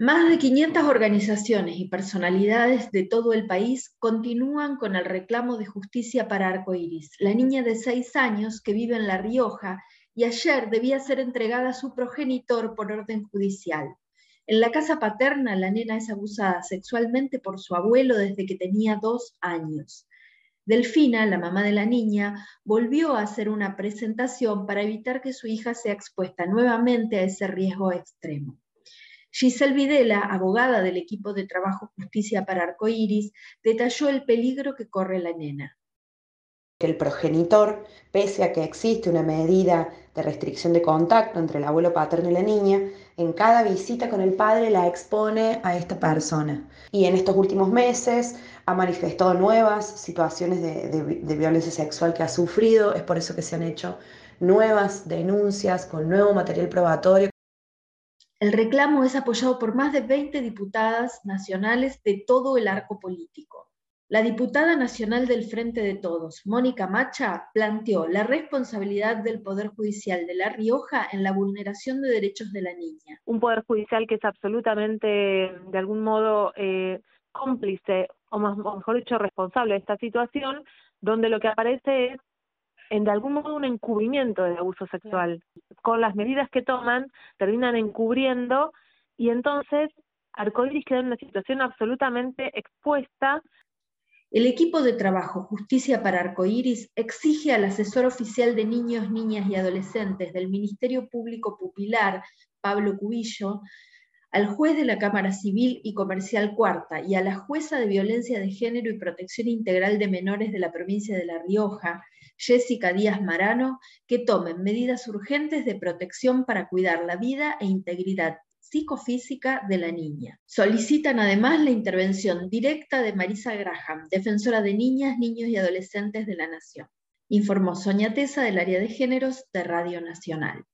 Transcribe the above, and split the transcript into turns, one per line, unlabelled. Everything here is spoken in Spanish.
Más de 500 organizaciones y personalidades de todo el país continúan con el reclamo de justicia para Arcoiris, la niña de 6 años que vive en La Rioja y ayer debía ser entregada a su progenitor por orden judicial. En la casa paterna, la nena es abusada sexualmente por su abuelo desde que tenía dos años. Delfina, la mamá de la niña, volvió a hacer una presentación para evitar que su hija sea expuesta nuevamente a ese riesgo extremo. Giselle Videla, abogada del equipo de trabajo Justicia para Arcoiris, detalló el peligro que corre la nena.
El progenitor, pese a que existe una medida de restricción de contacto entre el abuelo paterno y la niña, en cada visita con el padre la expone a esta persona. Y en estos últimos meses ha manifestado nuevas situaciones de, de violencia sexual que ha sufrido, es por eso que se han hecho nuevas denuncias con nuevo material probatorio.
El reclamo es apoyado por más de 20 diputadas nacionales de todo el arco político. La diputada nacional del Frente de Todos, Mónica Macha, planteó la responsabilidad del Poder Judicial de La Rioja en la vulneración de derechos de la niña.
Un Poder Judicial que es absolutamente, de algún modo, eh, cómplice, o, o mejor dicho, responsable de esta situación, donde lo que aparece es en de algún modo un encubrimiento del abuso sexual. Con las medidas que toman, terminan encubriendo y entonces Arcoiris queda en una situación absolutamente expuesta.
El equipo de trabajo Justicia para Arcoiris exige al asesor oficial de niños, niñas y adolescentes del Ministerio Público Pupilar, Pablo Cubillo, al juez de la Cámara Civil y Comercial Cuarta y a la jueza de Violencia de Género y Protección Integral de Menores de la provincia de La Rioja, Jessica Díaz Marano, que tomen medidas urgentes de protección para cuidar la vida e integridad psicofísica de la niña. Solicitan además la intervención directa de Marisa Graham, defensora de niñas, niños y adolescentes de la Nación. Informó Soña Tesa del área de géneros de Radio Nacional.